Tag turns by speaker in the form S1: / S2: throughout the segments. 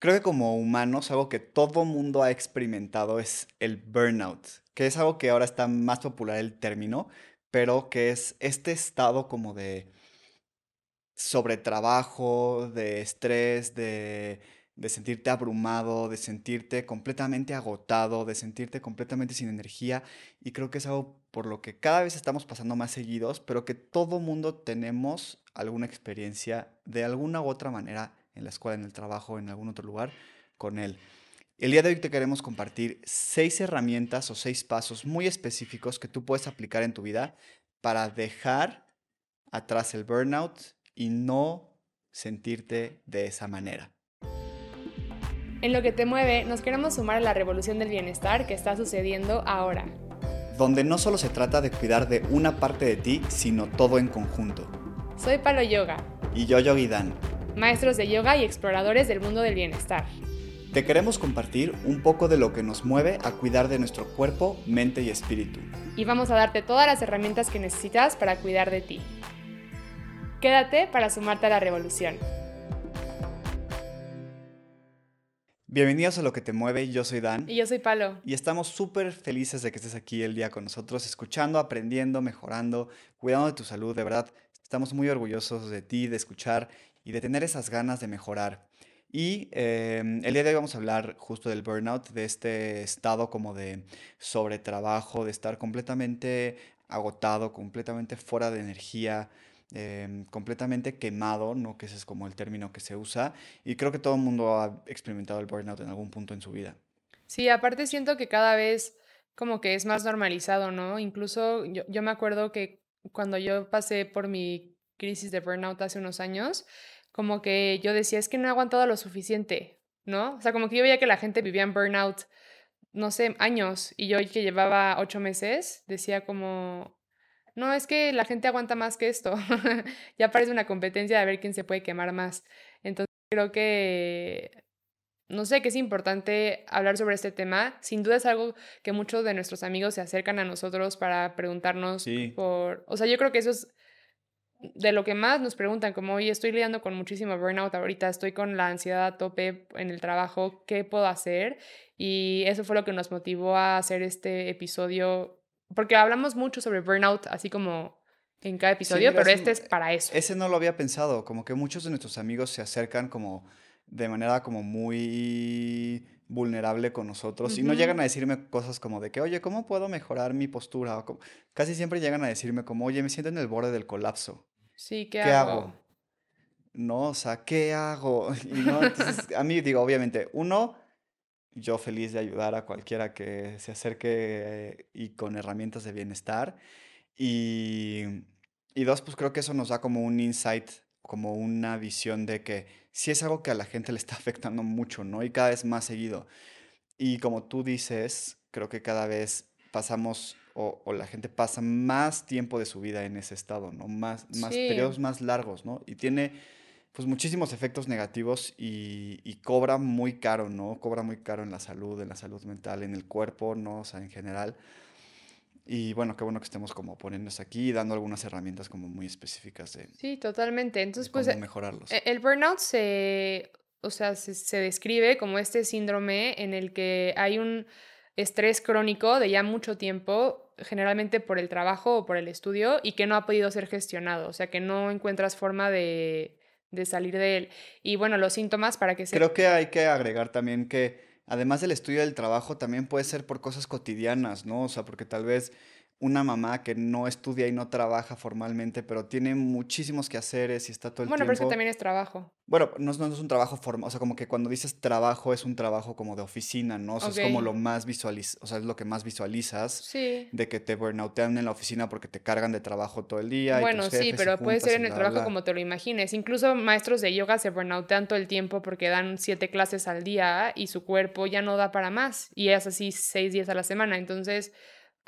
S1: Creo que como humanos, algo que todo mundo ha experimentado es el burnout, que es algo que ahora está más popular el término, pero que es este estado como de sobretrabajo, de estrés, de, de sentirte abrumado, de sentirte completamente agotado, de sentirte completamente sin energía. Y creo que es algo por lo que cada vez estamos pasando más seguidos, pero que todo mundo tenemos alguna experiencia de alguna u otra manera en la escuela, en el trabajo, en algún otro lugar, con él. El día de hoy te queremos compartir seis herramientas o seis pasos muy específicos que tú puedes aplicar en tu vida para dejar atrás el burnout y no sentirte de esa manera.
S2: En lo que te mueve, nos queremos sumar a la revolución del bienestar que está sucediendo ahora.
S1: Donde no solo se trata de cuidar de una parte de ti, sino todo en conjunto.
S2: Soy Palo Yoga.
S1: Y yo, Yogi Dan
S2: maestros de yoga y exploradores del mundo del bienestar.
S1: Te queremos compartir un poco de lo que nos mueve a cuidar de nuestro cuerpo, mente y espíritu.
S2: Y vamos a darte todas las herramientas que necesitas para cuidar de ti. Quédate para sumarte a la revolución.
S1: Bienvenidos a Lo que te mueve, yo soy Dan.
S2: Y yo soy Palo.
S1: Y estamos súper felices de que estés aquí el día con nosotros, escuchando, aprendiendo, mejorando, cuidando de tu salud, de verdad. Estamos muy orgullosos de ti, de escuchar y de tener esas ganas de mejorar. Y em, el día de hoy vamos a hablar justo del burnout, de este estado como de sobretrabajo, de estar completamente agotado, completamente fuera de energía, em, completamente quemado, ¿no? Que ese es como el término que se usa. Y creo que todo el mundo ha experimentado el burnout en algún punto en su vida.
S2: Sí, aparte siento que cada vez como que es más normalizado, ¿no? Incluso yo, yo me acuerdo que cuando yo pasé por mi crisis de burnout hace unos años, como que yo decía, es que no he aguantado lo suficiente, ¿no? O sea, como que yo veía que la gente vivía en burnout, no sé, años, y yo que llevaba ocho meses, decía como, no, es que la gente aguanta más que esto. ya parece una competencia de ver quién se puede quemar más. Entonces, creo que, no sé, que es importante hablar sobre este tema. Sin duda es algo que muchos de nuestros amigos se acercan a nosotros para preguntarnos por, o sea, yo creo que eso es de lo que más nos preguntan, como, oye, estoy lidiando con muchísimo burnout ahorita, estoy con la ansiedad a tope en el trabajo, ¿qué puedo hacer? Y eso fue lo que nos motivó a hacer este episodio, porque hablamos mucho sobre burnout, así como en cada episodio, pero este es para eso.
S1: Ese no lo había pensado, como que muchos de nuestros amigos se acercan como de manera como muy vulnerable con nosotros y no llegan a decirme cosas como de que, oye, ¿cómo puedo mejorar mi postura? Casi siempre llegan a decirme como, oye, me siento en el borde del colapso.
S2: Sí, ¿qué, hago?
S1: No, o sea, ¿qué hago? Y no, entonces, a mí digo, obviamente, uno, yo feliz de ayudar a cualquiera que se acerque y con herramientas de bienestar. Y, y dos, pues creo que eso nos da como un insight, como una visión de que si es algo que a la gente le está afectando mucho, ¿no? Y cada vez más seguido. Y como tú dices, creo que cada vez pasamos o, la gente pasa más tiempo de su vida en ese estado, ¿no? Más, más periodos más largos, ¿no? Y tiene pues muchísimos efectos negativos y, cobra muy caro, ¿no? Cobra muy caro en la salud, en la salud mental, en el cuerpo, ¿no? O sea, en general. Y bueno, qué bueno que estemos como poniéndonos aquí y dando algunas herramientas como muy específicas de...
S2: Sí, totalmente. Entonces, pues...
S1: Cómo eh, mejorarlos.
S2: E, el burnout se... O sea, se describe como este síndrome en el que hay un estrés crónico de ya mucho tiempo generalmente por el trabajo o por el estudio y que no ha podido ser gestionado, o sea, que no encuentras forma de, de salir de él. Y bueno, los síntomas para que se...
S1: Creo que hay que agregar también que además del estudio del trabajo también puede ser por cosas cotidianas, ¿no? O sea, porque tal vez una mamá que no estudia y no trabaja formalmente, pero tiene muchísimos quehaceres y está todo el
S2: tiempo...
S1: Bueno,
S2: pero eso también es trabajo.
S1: Bueno, no, no, es un trabajo formal, o sea, como que cuando dices trabajo es un trabajo como de oficina, ¿no? O sea, es como lo más visualiz o sea, es lo que más visualizas.
S2: Sí.
S1: De que te burnoutean en la oficina porque te cargan de trabajo todo el día.
S2: Bueno, sí, pero puede ser en el trabajo como te lo imagines. Incluso maestros de yoga se burnoutean todo el tiempo porque dan siete clases al día y su cuerpo ya no da para más. Y es así seis días a la semana. Entonces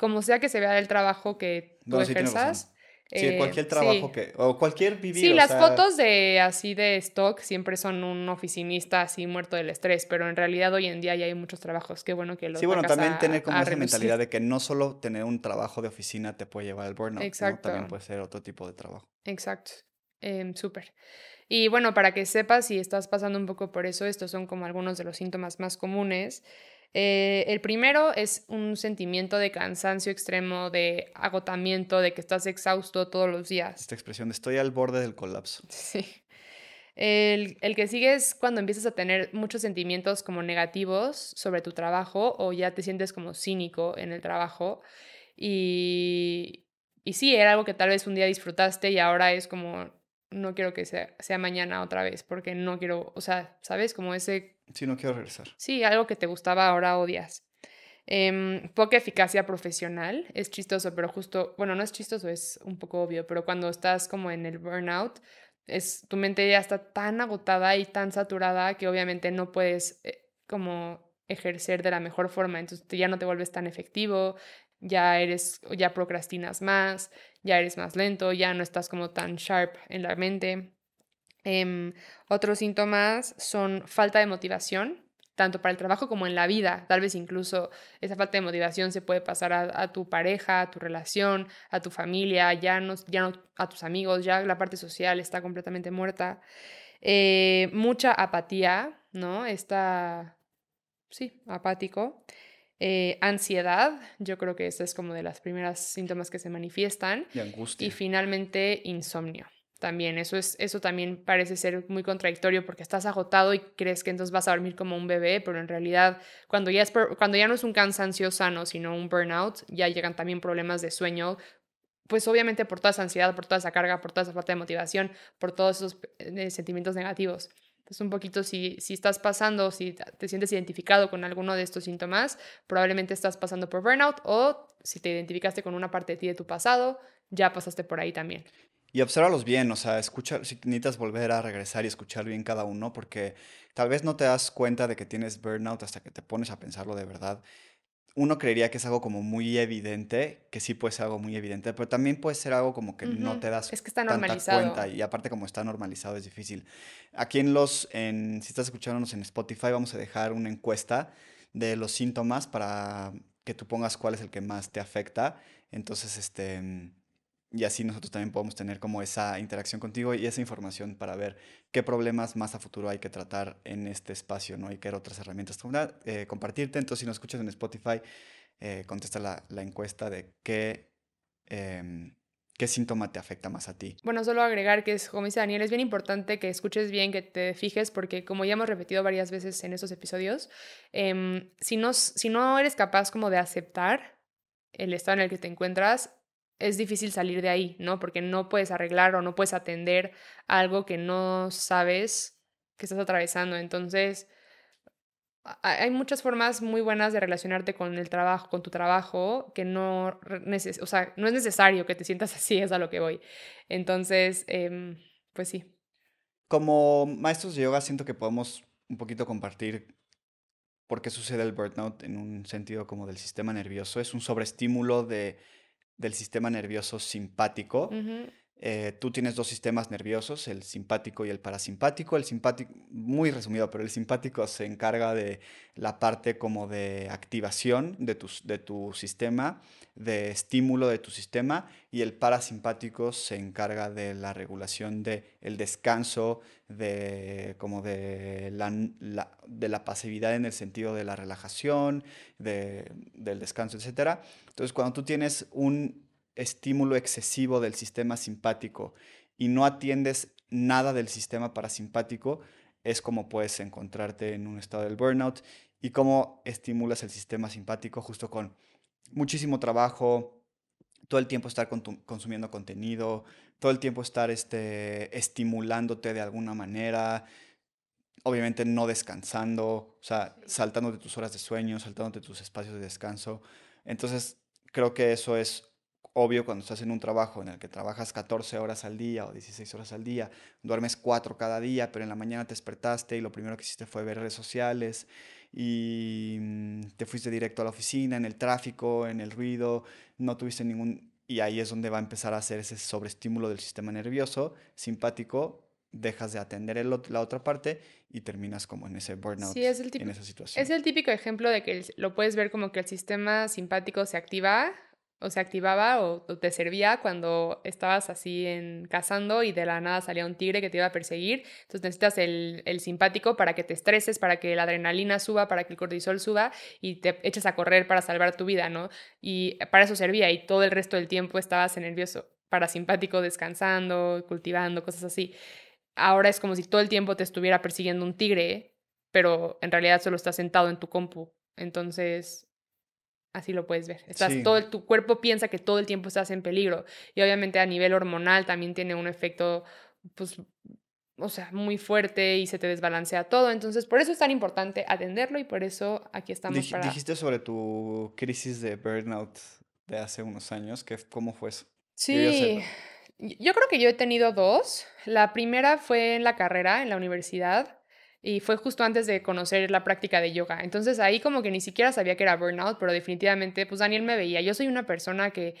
S2: como sea que se vea el trabajo que tú no, ejerzas.
S1: Sí, eh, cualquier trabajo que, o cualquier vivir.
S2: Sí, las fotos de así de stock siempre son un oficinista así muerto del estrés, pero en realidad hoy en día ya hay muchos trabajos. Qué bueno que lo
S1: Sí, bueno, también tener como esa mentalidad de que no solo tener un trabajo de oficina te puede llevar al burnout, Exacto. también puede ser otro tipo de trabajo.
S2: Exacto, em, súper. Y bueno, para que sepas si estás pasando un poco por eso, estos son como algunos de los síntomas más comunes. Eh, el primero es un sentimiento de cansancio extremo, de agotamiento, de que estás exhausto todos los días.
S1: Esta expresión de estoy al borde del colapso.
S2: Sí. El, el, que sigue es cuando empiezas a tener muchos sentimientos como negativos sobre tu trabajo o ya te sientes como cínico en el trabajo. Y, y sí, era algo que tal vez un día disfrutaste y ahora es como, no quiero que sea, sea mañana otra vez, porque no quiero, o sea, ¿sabes? Como ese...
S1: Sí, no quiero regresar.
S2: Sí, algo que te gustaba ahora odias. Eh, poca eficacia profesional, es chistoso, pero justo, bueno, no es chistoso, es un poco obvio, pero cuando estás como en el burnout, es, tu mente ya está tan agotada y tan saturada que obviamente no puedes eh, como ejercer de la mejor forma, entonces ya no te vuelves tan efectivo, ya eres, ya procrastinas más, ya eres más lento, ya no estás como tan sharp en la mente. Eh, otros síntomas son falta de motivación, tanto para el trabajo como en la vida. Tal vez incluso esa falta de motivación se puede pasar a, a tu pareja, a tu relación, a tu familia, ya no, ya no a tus amigos, ya la parte social está completamente muerta. Eh, mucha apatía, ¿no? Está, sí, apático. Eh, ansiedad, yo creo que esta es como de las primeras síntomas que se manifiestan.
S1: Y angustia.
S2: Y finalmente, insomnio. También, eso, es, eso también parece ser muy contradictorio porque estás agotado y crees que entonces vas a dormir como un bebé, pero en realidad cuando ya, es, cuando ya no es un cansancio sano, sino un burnout, ya llegan también problemas de sueño, pues obviamente por toda esa ansiedad, por toda esa carga, por toda esa falta de motivación, por todos esos eh, sentimientos negativos. Entonces, un poquito si, si estás pasando, si te sientes identificado con alguno de estos síntomas, probablemente estás pasando por burnout o si te identificaste con una parte de ti de tu pasado, ya pasaste por ahí también.
S1: Y obsérvalos bien, o sea, escucha, si necesitas volver a regresar y escuchar bien cada uno, porque tal vez no te das cuenta de que tienes burnout hasta que te pones a pensarlo de verdad uno creería que es algo como muy evidente, que sí puede ser algo muy evidente, pero también puede ser algo como que uh -huh. no te das
S2: es que está normalizado.
S1: cuenta y aparte como está normalizado es difícil. Aquí en los, en, si estás escuchándonos en Spotify, vamos a dejar una encuesta de los síntomas para que tú pongas cuál es el que más te afecta. Entonces, este, y así nosotros también podemos tener como esa interacción contigo y esa información para ver qué problemas más a futuro hay que tratar en este espacio, ¿no? Y qué otras herramientas eh, compartirte. Entonces, si nos escuchas en Spotify, eh, contesta la, la, encuesta de qué, eh, qué síntoma te afecta más a ti.
S2: Bueno, solo agregar que, es, como dice Daniel, es bien importante que escuches bien, que te fijes, porque como ya hemos repetido varias veces en estos episodios, em, si, no, si no eres capaz como de aceptar el estado en el que te encuentras, es difícil salir de ahí, ¿no? Porque no puedes arreglar o no puedes atender algo que no sabes que estás atravesando. Entonces, hay muchas formas muy buenas de relacionarte con el trabajo, con tu trabajo, que no, o sea, no es necesario que te sientas así, es a lo que voy. Entonces, eh, pues sí.
S1: Como maestros de yoga, siento que podemos un poquito compartir por qué sucede el burnout en un sentido como del sistema nervioso. Es un sobreestímulo de del sistema nervioso simpático. Eh, tú tienes dos sistemas nerviosos, el simpático y el parasimpático. El simpático, muy resumido, pero el simpático se encarga de la parte como de activación de tu, de tu sistema, de estímulo de tu sistema, y el parasimpático se encarga de la regulación del el descanso, de, como de la, la, de la pasividad en el sentido de la relajación, de, del descanso, etc. Entonces, cuando tú tienes un estímulo excesivo del sistema simpático y no atiendes nada del sistema parasimpático, es como puedes encontrarte en un estado del burnout y cómo estimulas el sistema simpático justo con muchísimo trabajo, todo el tiempo estar consumiendo contenido, todo el tiempo estar este, estimulándote de alguna manera, obviamente no descansando, o sea, saltándote tus horas de sueño, saltándote tus espacios de descanso. Entonces, creo que eso es obvio cuando estás en un trabajo en el que trabajas 14 horas al día o 16 horas al día, duermes 4 cada día, pero en la mañana te despertaste y lo primero que hiciste fue ver redes sociales y mm, te fuiste directo a la oficina, en el tráfico, en el ruido, no tuviste ningún... Y ahí es donde va a empezar a hacer ese sobreestímulo del sistema nervioso simpático, dejas de atender el, la otra parte y terminas como en ese burnout,
S2: sí, es el
S1: en esa situación.
S2: Es el típico ejemplo de que lo puedes ver como que el sistema simpático se activa o se activaba o, te servía cuando estabas así en cazando y de la nada salía un tigre que te iba a perseguir. Entonces necesitas el, el, simpático para que te estreses, para que la adrenalina suba, para que el cortisol suba y te eches a correr para salvar tu vida, ¿no? Y para eso servía y todo el resto del tiempo estabas nervioso, parasimpático descansando, cultivando, cosas así. Ahora es como si todo el tiempo te estuviera persiguiendo un tigre, pero en realidad solo estás sentado en tu compu. Entonces, Así lo puedes ver. Estás todo, tu cuerpo piensa que todo el tiempo estás en peligro. Y obviamente a nivel hormonal también tiene un efecto, pues, o sea, muy fuerte y se te desbalancea todo. Entonces, por eso es tan importante atenderlo y por eso aquí estamos para...
S1: Dijiste sobre tu crisis de burnout de hace unos años. que ¿Cómo fue eso?
S2: Sí, yo creo que yo he tenido dos. La primera fue en la carrera, en la universidad y fue justo antes de conocer la práctica de yoga. Entonces ahí como que ni siquiera sabía que era burnout, pero definitivamente pues Daniel me veía. Yo soy una persona que,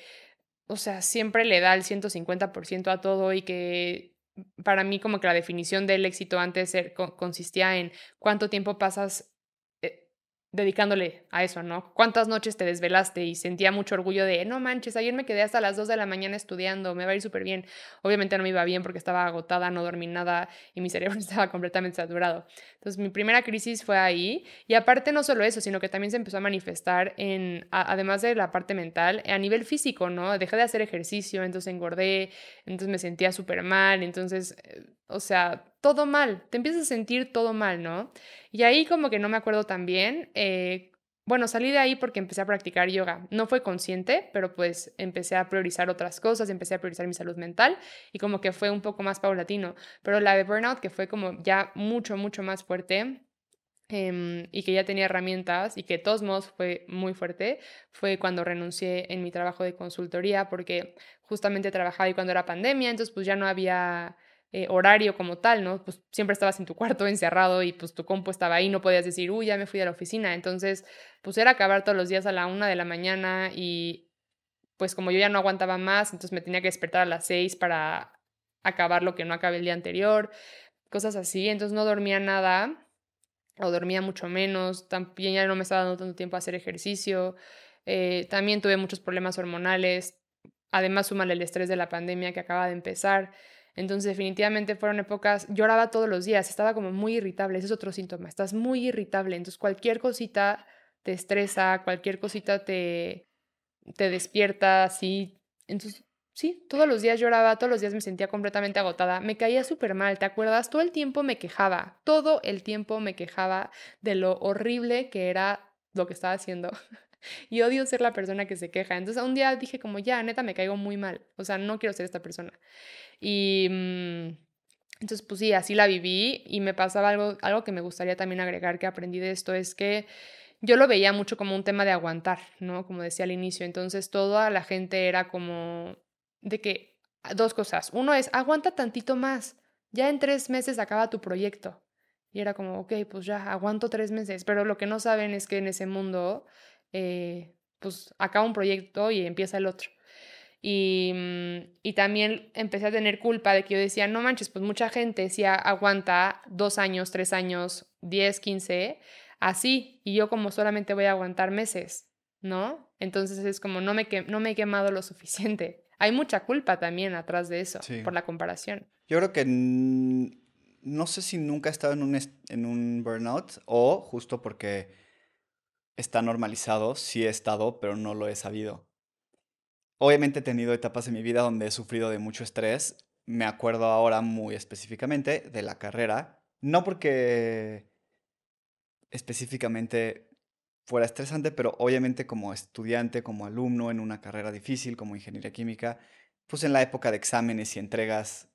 S2: o sea, siempre le da el 150% a todo y que para mí como que la definición del éxito antes consistía en cuánto tiempo pasas dedicándole a eso, ¿no? ¿Cuántas noches te desvelaste y sentía mucho orgullo de, no manches, ayer me quedé hasta las 2 de la mañana estudiando, me va a ir súper bien? Obviamente no me iba bien porque estaba agotada, no dormí nada y mi cerebro estaba completamente saturado. Entonces mi primera crisis fue ahí y aparte no solo eso, sino que también se empezó a manifestar en, además de la parte mental, a nivel físico, ¿no? Dejé de hacer ejercicio, entonces engordé, entonces me sentía súper mal, entonces, eh, o sea, todo mal, te empiezas a sentir todo mal, ¿no? Y ahí como que no me acuerdo tan bien. Eh, bueno, salí de ahí porque empecé a practicar yoga. No fue consciente, pero pues empecé a priorizar otras cosas, empecé a priorizar mi salud mental y como que fue un poco más paulatino. Pero la de burnout, que fue como ya mucho, mucho más fuerte, em, y que ya tenía herramientas y que de todos modos fue muy fuerte, fue cuando renuncié en mi trabajo de consultoría porque justamente trabajaba ahí cuando era pandemia, entonces pues ya no había eh, horario como tal, ¿no? Pues siempre estabas en tu cuarto encerrado y pues tu compu estaba ahí, no podías decir, uy, ya me fui a la oficina. Entonces, pues era acabar todos los días a la una de la mañana y pues como yo ya no aguantaba más, entonces me tenía que despertar a las seis para acabar lo que no acabé el día anterior, cosas así. Entonces no dormía nada o dormía mucho menos, también ya no me estaba dando tanto tiempo a hacer ejercicio. Eh, también tuve muchos problemas hormonales, además súmale el estrés de la pandemia que acaba de empezar. Entonces definitivamente fueron épocas, lloraba todos los días, estaba como muy irritable, ese es otro síntoma, estás muy irritable, entonces cualquier cosita te estresa, cualquier cosita te, te despierta, así. Entonces, sí, todos los días lloraba, todos los días me sentía completamente agotada, me caía súper mal, ¿te acuerdas? Todo el tiempo me quejaba, todo el tiempo me quejaba de lo horrible que era lo que estaba haciendo. y odio ser la persona que se queja. Entonces un día dije como, ya, neta, me caigo muy mal, o sea, no quiero ser esta persona. Y mm, entonces, pues sí, así la viví y me pasaba algo, algo que me gustaría también agregar que aprendí de esto, es que yo lo veía mucho como un tema de aguantar, ¿no? Como decía al inicio. Entonces, toda la gente era como de que, dos cosas. Uno es, aguanta tantito más, ya en tres meses acaba tu proyecto. Y era como, ok, pues ya, aguanto tres meses. Pero lo que no saben es que en ese mundo, eh, pues acaba un proyecto y empieza el otro. Y, mm, y, también empecé a tener culpa de que yo decía, no manches, pues mucha gente sí aguanta dos años, tres años, diez, quince, así, y yo como solamente voy a aguantar meses, ¿no? Entonces es como, no me, no me he quemado lo suficiente. Hay mucha culpa también atrás de eso, por la comparación.
S1: Yo creo que no sé si nunca he estado en un, en un burnout o justo porque está normalizado, sí he estado, pero no lo he sabido. Obviamente he tenido etapas en mi vida donde he sufrido de mucho estrés. Me acuerdo ahora muy específicamente de la carrera. No porque específicamente fuera estresante, pero obviamente como estudiante, como alumno en una carrera difícil como ingeniería química, pues en la época de exámenes y entregas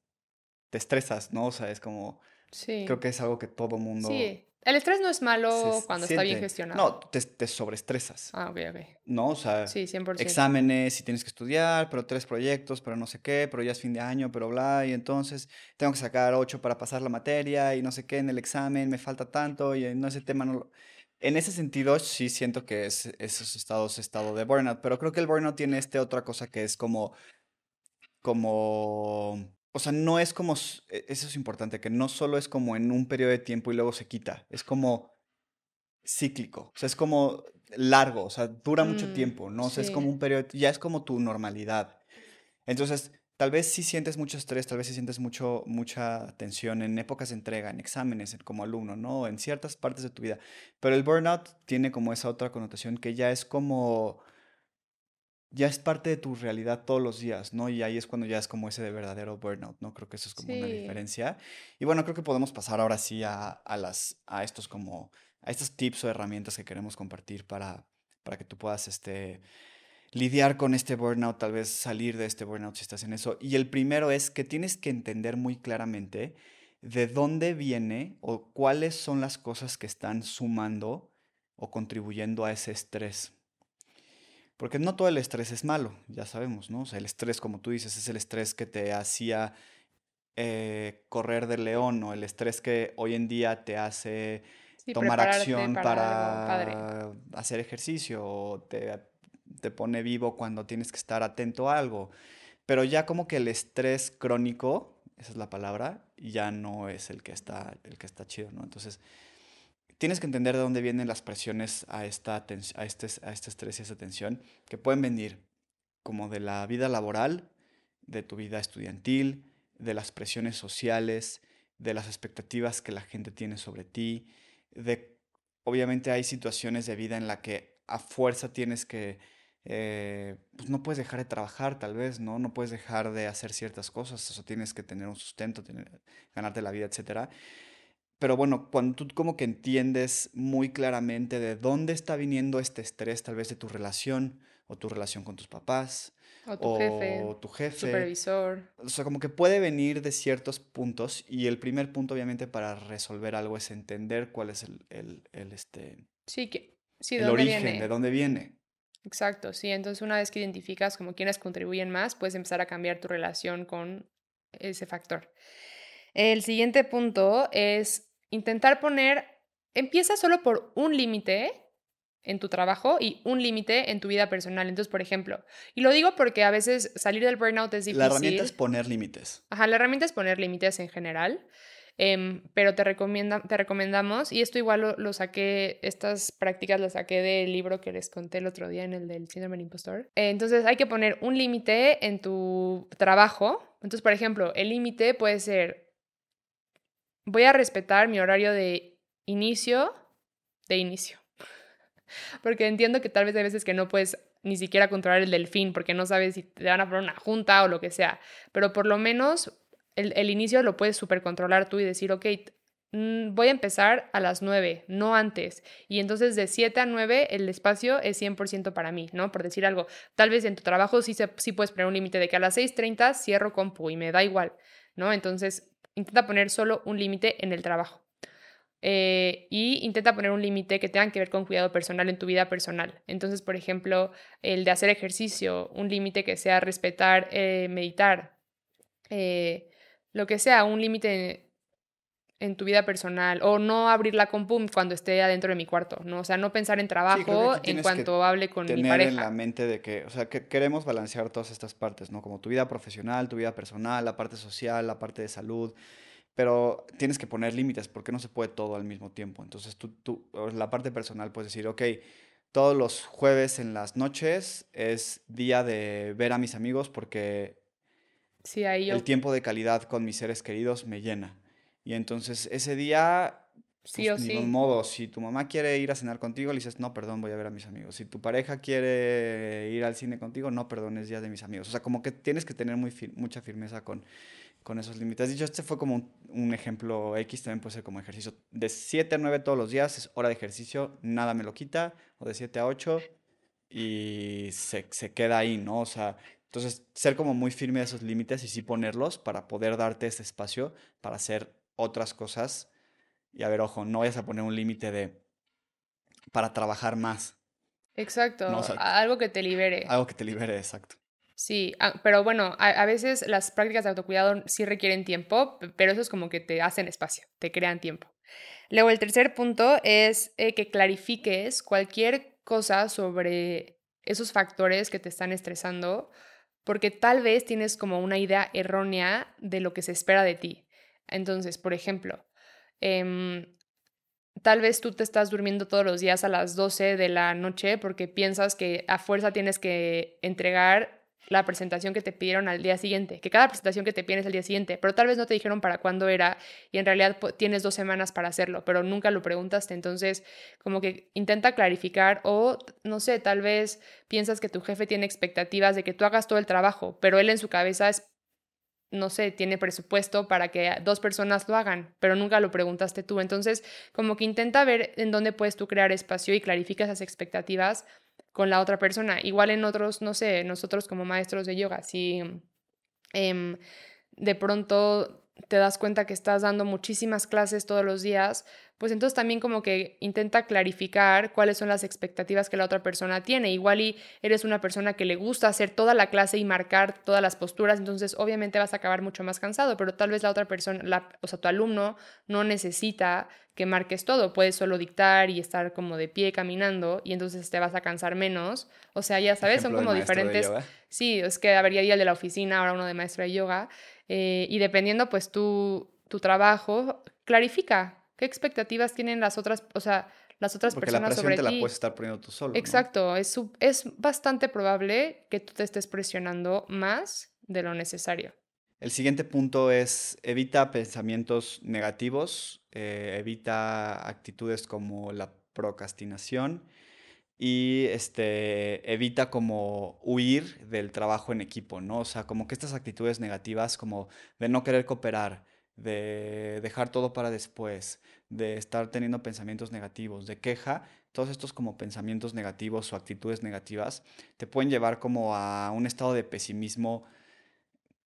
S1: te estresas, ¿no? O sea, es como... Sí. Creo que es algo que todo mundo...
S2: Sí. El estrés no es malo cuando está bien gestionado.
S1: No, te, te, sobreestresas.
S2: Ah, ok, ok.
S1: No, o sea, sí, 100%. exámenes y tienes que estudiar, pero tres proyectos, pero no sé qué, pero ya es fin de año, pero bla, y entonces tengo que sacar ocho para pasar la materia y no sé qué en el examen, me falta tanto y no ese tema no lo... En ese sentido, sí siento que es, esos estados, estado de burnout, pero creo que el burnout tiene este otra cosa que es como, como o sea, no es como, e, eso es importante, que no solo es como en un periodo de tiempo y luego se quita, es como cíclico, o sea, es como largo, o sea, dura mucho
S2: Mm,
S1: tiempo, ¿no? O sea, es como
S2: sí,
S1: un periodo, ya es como tu normalidad. Entonces, tal vez si sientes mucho estrés, tal vez si sientes mucho, mucha tensión en épocas de entrega, en exámenes, en- como alumno, ¿no? En ciertas partes de tu vida. Pero el burnout tiene como esa otra connotación que ya es como, ya es parte de tu realidad todos los días, ¿no? Y ahí es cuando ya es como ese de verdadero burnout, ¿no? Creo que eso es como una diferencia. Y bueno, creo que podemos pasar ahora sí a, a las, a estos como, a estos tips o herramientas que queremos compartir para, para que tú puedas, este, lidiar con este burnout, tal vez salir de este burnout si estás en eso. Y el primero es que tienes que entender muy claramente de dónde viene o cuáles son las cosas que están sumando o contribuyendo a ese estrés. Porque no todo el estrés es malo, ya sabemos, ¿no? O sea, el estrés, como tú dices, es el estrés que te hacía eh, correr del león o el estrés que hoy en día te hace
S2: sí,
S1: tomar acción
S2: para
S1: para hacer ejercicio o te, te pone vivo cuando tienes que estar atento a algo. Pero ya como que el estrés crónico, esa es la palabra, ya no es el que está, el que está chido, ¿no? Entonces, tienes que entender de dónde vienen las presiones a, esta a, este, a este estrés y a esta tensión, que pueden venir como de la vida laboral, de tu vida estudiantil, de las presiones sociales, de las expectativas que la gente tiene sobre ti, de obviamente hay situaciones de vida en la que a fuerza tienes que eh, pues no puedes dejar de trabajar, tal vez, ¿no? No puedes dejar de hacer ciertas cosas, o tienes que tener un sustento, ganarte la vida, etcétera. Pero bueno, cuando tú como que entiendes muy claramente de dónde está viniendo este estrés, tal vez de tu relación, o tu relación con tus papás,
S2: O tu jefe,
S1: o tu jefe,
S2: supervisor.
S1: o sea, como que puede venir de ciertos puntos, y el primer punto, obviamente, para resolver algo es entender cuál es el, el, el, este,
S2: Sí, que, sí, ¿de
S1: el
S2: dónde
S1: origen, de
S2: viene?
S1: dónde viene.
S2: Exacto, sí. Entonces, una vez que identificas como quienes contribuyen más, puedes empezar a cambiar tu relación con ese factor. El siguiente punto es intentar poner, empieza solo por un límite en tu trabajo y un límite en tu vida personal. Entonces, por ejemplo, y lo digo porque a veces salir del burnout es
S1: La herramienta es
S2: difícil.
S1: poner límites.
S2: Ajá, la herramienta es poner límites en general, em, pero te, recomienda, te recomendamos, y esto igual lo, lo saqué, estas prácticas las saqué del libro que les conté el otro día en el del síndrome del impostor. Eh, Entonces hay que poner un límite en tu trabajo. Entonces, por ejemplo, el límite puede ser, voy a respetar mi horario de inicio, de inicio. Porque entiendo que tal vez hay veces que no puedes ni siquiera controlar el delfín porque no sabes si te van a poner una junta o lo que sea. Pero por lo menos el, inicio lo puedes super controlar tú y decir, ok, mm, voy a empezar a las 9, no antes. Y entonces de 7 a 9 el espacio es 100% para mí, ¿no? Por decir algo. Tal vez en tu trabajo sí, se, sí puedes poner un límite de que a las 6.30 cierro compu y me da igual, ¿no? Entonces intenta poner solo un límite en el trabajo. Eh, y intenta poner un límite que tenga que ver con cuidado personal en tu vida personal. Entonces, por ejemplo, el de hacer ejercicio, un límite que sea respetar, eh, meditar, eh, lo que sea, un límite en tu vida personal o no abrir la compu cuando esté adentro de mi cuarto, ¿no? O sea, no pensar en trabajo en cuanto hable con mi
S1: tener en la
S2: pareja.
S1: mente de que, o sea, que queremos balancear todas estas partes, ¿no? Como tu vida profesional, tu vida personal, la parte social, la parte de salud, pero tienes que poner límites porque no se puede todo al mismo tiempo. Entonces, tú, tú, la parte personal puedes decir, ok, todos los jueves en las noches es día de ver a mis amigos porque
S2: Sí, ahí
S1: el tiempo de calidad con mis seres queridos me llena. Y entonces ese día
S2: sí
S1: pues ni
S2: sí.
S1: modo, si tu mamá quiere ir a cenar contigo, le dices, no, perdón, voy a ver a mis amigos. Si tu pareja quiere ir al cine contigo, no, perdón, es día de mis amigos. O sea, como que tienes que tener muy fir- mucha firmeza con, con esos límites. Dicho, este fue como un, un ejemplo X, también puede ser como ejercicio. De 7 a 9 todos los días es hora de ejercicio, nada me lo quita. O de 7 a 8 y se, se queda ahí, ¿no? O sea, entonces ser como muy firme de esos límites y sí ponerlos para poder darte ese espacio para hacer otras cosas. Y a ver, ojo, no vayas a poner un límite de para trabajar más, ¿no? O
S2: Exacto,
S1: sea,
S2: algo que te libere.
S1: algo que te libere, exacto.
S2: Sí, ah, pero bueno, a, a veces las prácticas de autocuidado sí requieren tiempo, pe- pero eso es como que te hacen espacio, te crean tiempo. Luego, el tercer punto es eh, que clarifiques cualquier cosa sobre esos factores que te están estresando, porque tal vez tienes como una idea errónea de lo que se espera de ti. Entonces, por ejemplo, em, tal vez tú te estás durmiendo todos los días a las 12 de la noche porque piensas que a fuerza tienes que entregar la presentación que te pidieron al día siguiente, que cada presentación que te piden es al día siguiente, pero tal vez no te dijeron para cuándo era y en realidad tienes dos semanas para hacerlo, pero nunca lo preguntaste, entonces como que intenta clarificar o no sé, tal vez piensas que tu jefe tiene expectativas de que tú hagas todo el trabajo, pero él en su cabeza es no sé, tiene presupuesto para que dos personas lo hagan, pero nunca lo preguntaste tú. Entonces, como que intenta ver en dónde puedes tú crear espacio y clarifica esas expectativas con la otra persona. Igual en otros, no sé, nosotros como maestros de yoga, si em, de pronto te das cuenta que estás dando muchísimas clases todos los días, pues entonces también como que intenta clarificar cuáles son las expectativas que la otra persona tiene. Igual y eres una persona que le gusta hacer toda la clase y marcar todas las posturas, entonces obviamente vas a acabar mucho más cansado, pero tal vez la otra persona, la, o sea, tu alumno no necesita que marques todo, puedes solo dictar y estar como de pie caminando y entonces te vas a cansar menos. O sea, ya sabes, son como diferentes... Sí, es que habría día el de la oficina, ahora uno de maestro de yoga. Eh, y dependiendo pues tu, tu trabajo, clarifica qué expectativas tienen las otras, o sea, las otras
S1: Porque
S2: personas
S1: la
S2: sobre
S1: te
S2: ti.
S1: la puedes estar poniendo tú solo.
S2: Exacto, es, es bastante probable que tú te estés presionando más de lo necesario.
S1: El siguiente punto es evita pensamientos negativos, eh, evita actitudes como la procrastinación y este, evita como huir del trabajo en equipo, ¿no? O sea, como que estas actitudes negativas como de no querer cooperar, de dejar todo para después, de estar teniendo pensamientos negativos, de queja, todos estos como pensamientos negativos o actitudes negativas te pueden llevar como a un estado de pesimismo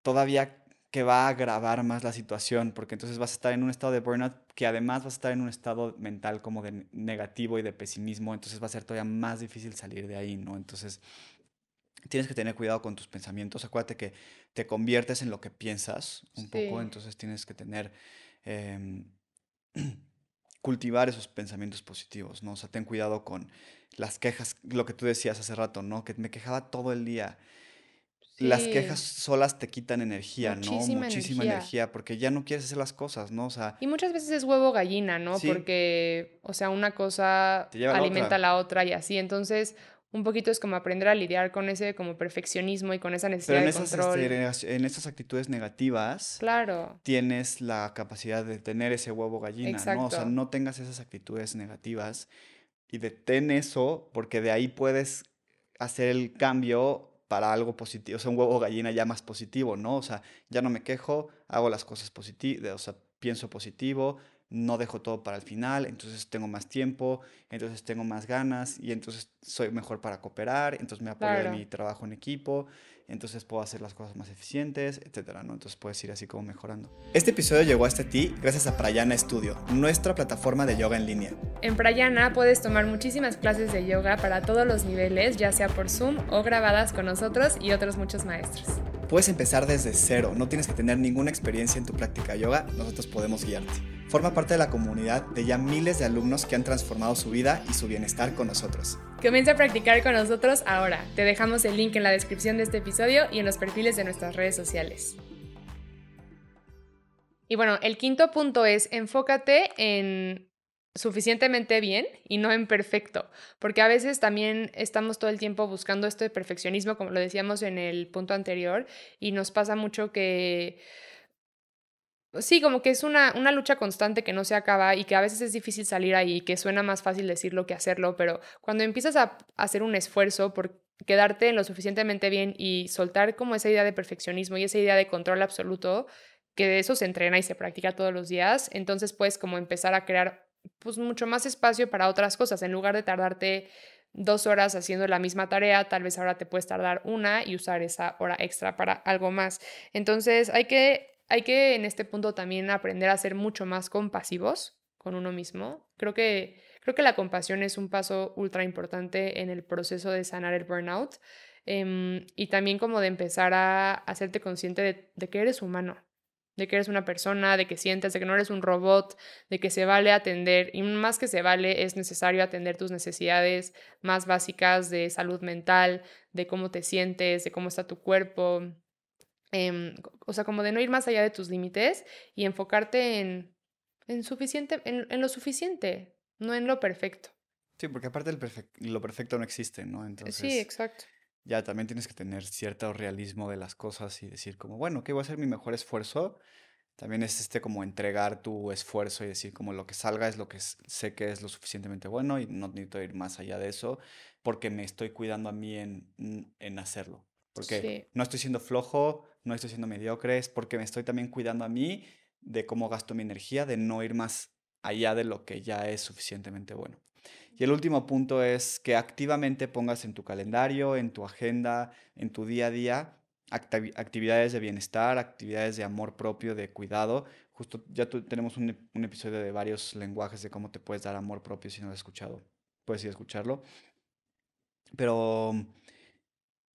S1: todavía que va a agravar más la situación, porque entonces vas a estar en un estado de burnout que además vas a estar en un estado mental como de negativo y de pesimismo, entonces va a ser todavía más difícil salir de ahí, ¿no? Entonces tienes que tener cuidado con tus pensamientos, acuérdate que te conviertes en lo que piensas un poco, entonces tienes que tener, em, cultivar esos pensamientos positivos, ¿no? O sea, ten cuidado con las quejas, lo que tú decías hace rato, ¿no? Que me quejaba todo el día las quejas solas te quitan energía, ¿no? Muchísima energía. porque ya no quieres hacer las cosas, ¿no? O sea...
S2: Y muchas veces es huevo gallina, ¿no? Porque, o sea, una cosa alimenta a la otra y así. Entonces, un poquito es como aprender a lidiar con ese como perfeccionismo y con esa necesidad de control.
S1: Este, en esas actitudes negativas,
S2: claro.
S1: tienes la capacidad de tener ese huevo gallina, ¿no? O sea, no tengas esas actitudes negativas y detén eso porque de ahí puedes hacer el cambio para algo positivo, o sea, un huevo gallina ya más positivo, ¿no? O sea, ya no me quejo, hago las cosas positivas, o sea, pienso positivo, no dejo todo para el final, entonces tengo más tiempo, entonces tengo más ganas y entonces soy mejor para cooperar, entonces me apoyo en mi trabajo en equipo, entonces puedo hacer las cosas más eficientes, etcétera, ¿no? Entonces puedes ir así como mejorando. Este episodio llegó hasta ti gracias a Prayana Studio, nuestra plataforma de yoga en línea.
S2: En Prayana puedes tomar muchísimas clases de yoga para todos los niveles, ya sea por Zoom o grabadas con nosotros y otros muchos maestros.
S1: Puedes empezar desde cero, no tienes que tener ninguna experiencia en tu práctica de yoga, nosotros podemos guiarte. Forma parte de la comunidad de ya miles de alumnos que han transformado su vida y su bienestar con nosotros.
S2: Comienza a practicar con nosotros ahora. Te dejamos el link en la descripción de este episodio y en los perfiles de nuestras redes sociales. Y bueno, el quinto punto es enfócate en suficientemente bien y no en perfecto, porque a veces también estamos todo el tiempo buscando esto de perfeccionismo, como lo decíamos en el punto anterior, y nos pasa mucho que Sí, como que es una, una, lucha constante que no se acaba y que a veces es difícil salir ahí, que suena más fácil decirlo que hacerlo, pero cuando empiezas a hacer un esfuerzo por quedarte en lo suficientemente bien y soltar como esa idea de perfeccionismo y esa idea de control absoluto, que de eso se entrena y se practica todos los días, entonces puedes como empezar a crear pues mucho más espacio para otras cosas, en lugar de tardarte dos horas haciendo la misma tarea, tal vez ahora te puedes tardar una y usar esa hora extra para algo más. Entonces hay que hay que en este punto también aprender a ser mucho más compasivos con uno mismo. Creo que, creo que la compasión es un paso ultra importante en el proceso de sanar el burnout em, y también como de empezar a hacerte consciente de, de que eres humano, de que eres una persona, de que sientes, de que no eres un robot, de que se vale atender, y más que se vale, es necesario atender tus necesidades más básicas de salud mental, de cómo te sientes, de cómo está tu cuerpo, Em, o sea, como de no ir más allá de tus límites y enfocarte en, en, suficiente, en, lo suficiente. no en lo perfecto.
S1: Sí, porque aparte lo perfecto no existe, ¿no?
S2: Sí,
S1: Entonces,
S2: exacto.
S1: Ya también tienes que tener cierto realismo de las cosas y decir como, bueno, ¿qué voy a hacer mi mejor esfuerzo? También es este como entregar tu esfuerzo y decir como lo que salga es lo que sé que es lo suficientemente bueno y no necesito ir más allá de eso porque me estoy cuidando a mí en, en en hacerlo. Porque
S2: Sí,
S1: no estoy siendo flojo, no estoy siendo mediocre, es porque me estoy también cuidando a mí de cómo gasto mi energía, de no ir más allá de lo que ya es suficientemente bueno. Y el último punto es que activamente pongas en tu calendario, en tu agenda, en tu día a día, actividades de bienestar, actividades de amor propio, de cuidado. Justo ya tu- tenemos un, un episodio de varios lenguajes de cómo te puedes dar amor propio si no lo has escuchado. Puedes ir a escucharlo. Pero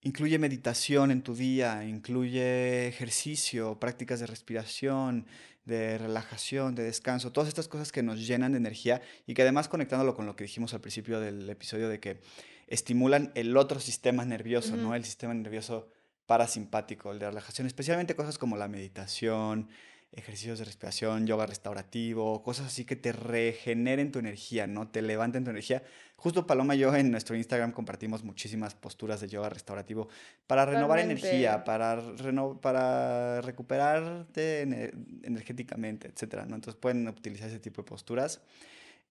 S1: Incluye meditación en tu día, incluye ejercicio, prácticas de respiración, de relajación, de descanso, todas estas cosas que nos llenan de energía y que además conectándolo con lo que dijimos al principio del episodio de que estimulan el otro sistema nervioso, ¿no? El sistema nervioso parasimpático, el de relajación, especialmente cosas como la meditación, ejercicios de respiración, yoga restaurativo, cosas así que te regeneren tu energía, ¿no? Te levanten tu energía Justo Paloma y yo en nuestro Instagram compartimos muchísimas posturas de yoga restaurativo para renovar energía, para, reno- para recuperarte ener- energéticamente, etcétera, ¿no? Entonces pueden utilizar ese tipo de posturas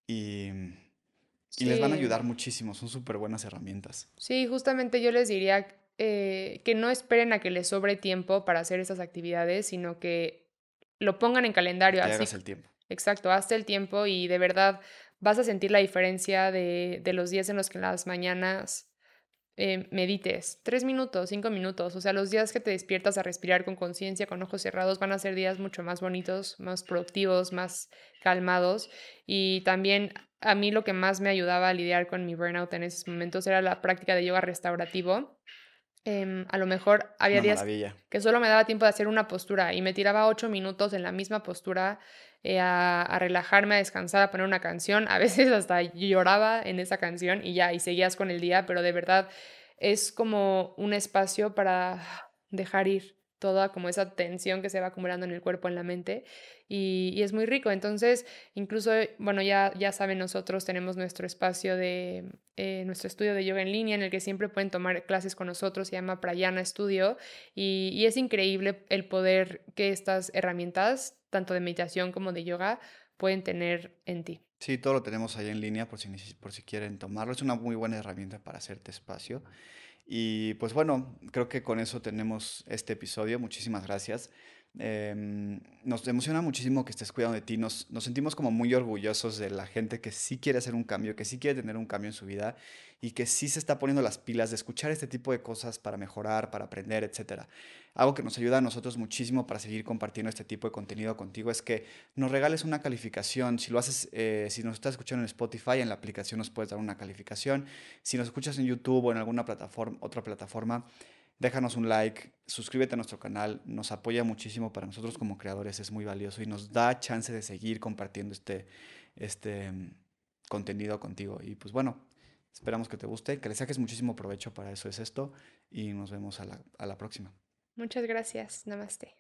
S1: y, y les van a ayudar muchísimo, son súper buenas herramientas.
S2: Sí, justamente yo les diría eh, que no esperen a que les sobre tiempo para hacer esas actividades, sino que lo pongan en calendario,
S1: te
S2: así,
S1: hagas el tiempo.
S2: exacto, hazte el tiempo y de verdad vas a sentir la diferencia de, de los días en los que en las mañanas eh, medites. Tres minutos, cinco minutos, o sea, los días que te despiertas a respirar con conciencia, con ojos cerrados, van a ser días mucho más bonitos, más productivos, más calmados. Y también a mí lo que más me ayudaba a lidiar con mi burnout en esos momentos era la práctica de yoga restaurativo. Em, a lo mejor había
S1: una
S2: días
S1: maravilla.
S2: que solo me daba tiempo de hacer una postura y me tiraba ocho minutos en la misma postura eh, a, a relajarme, a descansar, a poner una canción. A veces hasta lloraba en esa canción y ya, y seguías con el día, pero de verdad es como un espacio para dejar ir toda como esa tensión que se va acumulando en el cuerpo, en la mente, y, y es muy rico. Entonces, incluso, bueno, ya, ya saben, nosotros tenemos nuestro espacio de, eh, nuestro estudio de yoga en línea en el que siempre pueden tomar clases con nosotros, se llama Prayana Studio, y, y es increíble el poder que estas herramientas, tanto de meditación como de yoga, pueden tener en ti.
S1: Sí, todo lo tenemos ahí en línea por si, por si quieren tomarlo. Es una muy buena herramienta para hacerte espacio. Y pues bueno, creo que con eso tenemos este episodio. Muchísimas gracias. Em, nos emociona muchísimo que estés cuidando de ti. Nos, nos sentimos como muy orgullosos de la gente que sí quiere hacer un cambio, que sí quiere tener un cambio en su vida y que sí se está poniendo las pilas de escuchar este tipo de cosas para mejorar, para aprender, etcétera. Algo que nos ayuda a nosotros muchísimo para seguir compartiendo este tipo de contenido contigo es que nos regales una calificación. Si lo haces, eh, si nos estás escuchando en Spotify, en la aplicación nos puedes dar una calificación. Si nos escuchas en YouTube o en alguna plataforma, otra plataforma, déjanos un like, suscríbete a nuestro canal, nos apoya muchísimo para nosotros como creadores, es muy valioso y nos da chance de seguir compartiendo este, este mm, contenido contigo. Y pues bueno, esperamos que te guste, que le saques muchísimo provecho para eso es esto y nos vemos a la, a la próxima.
S2: Muchas gracias. Namaste.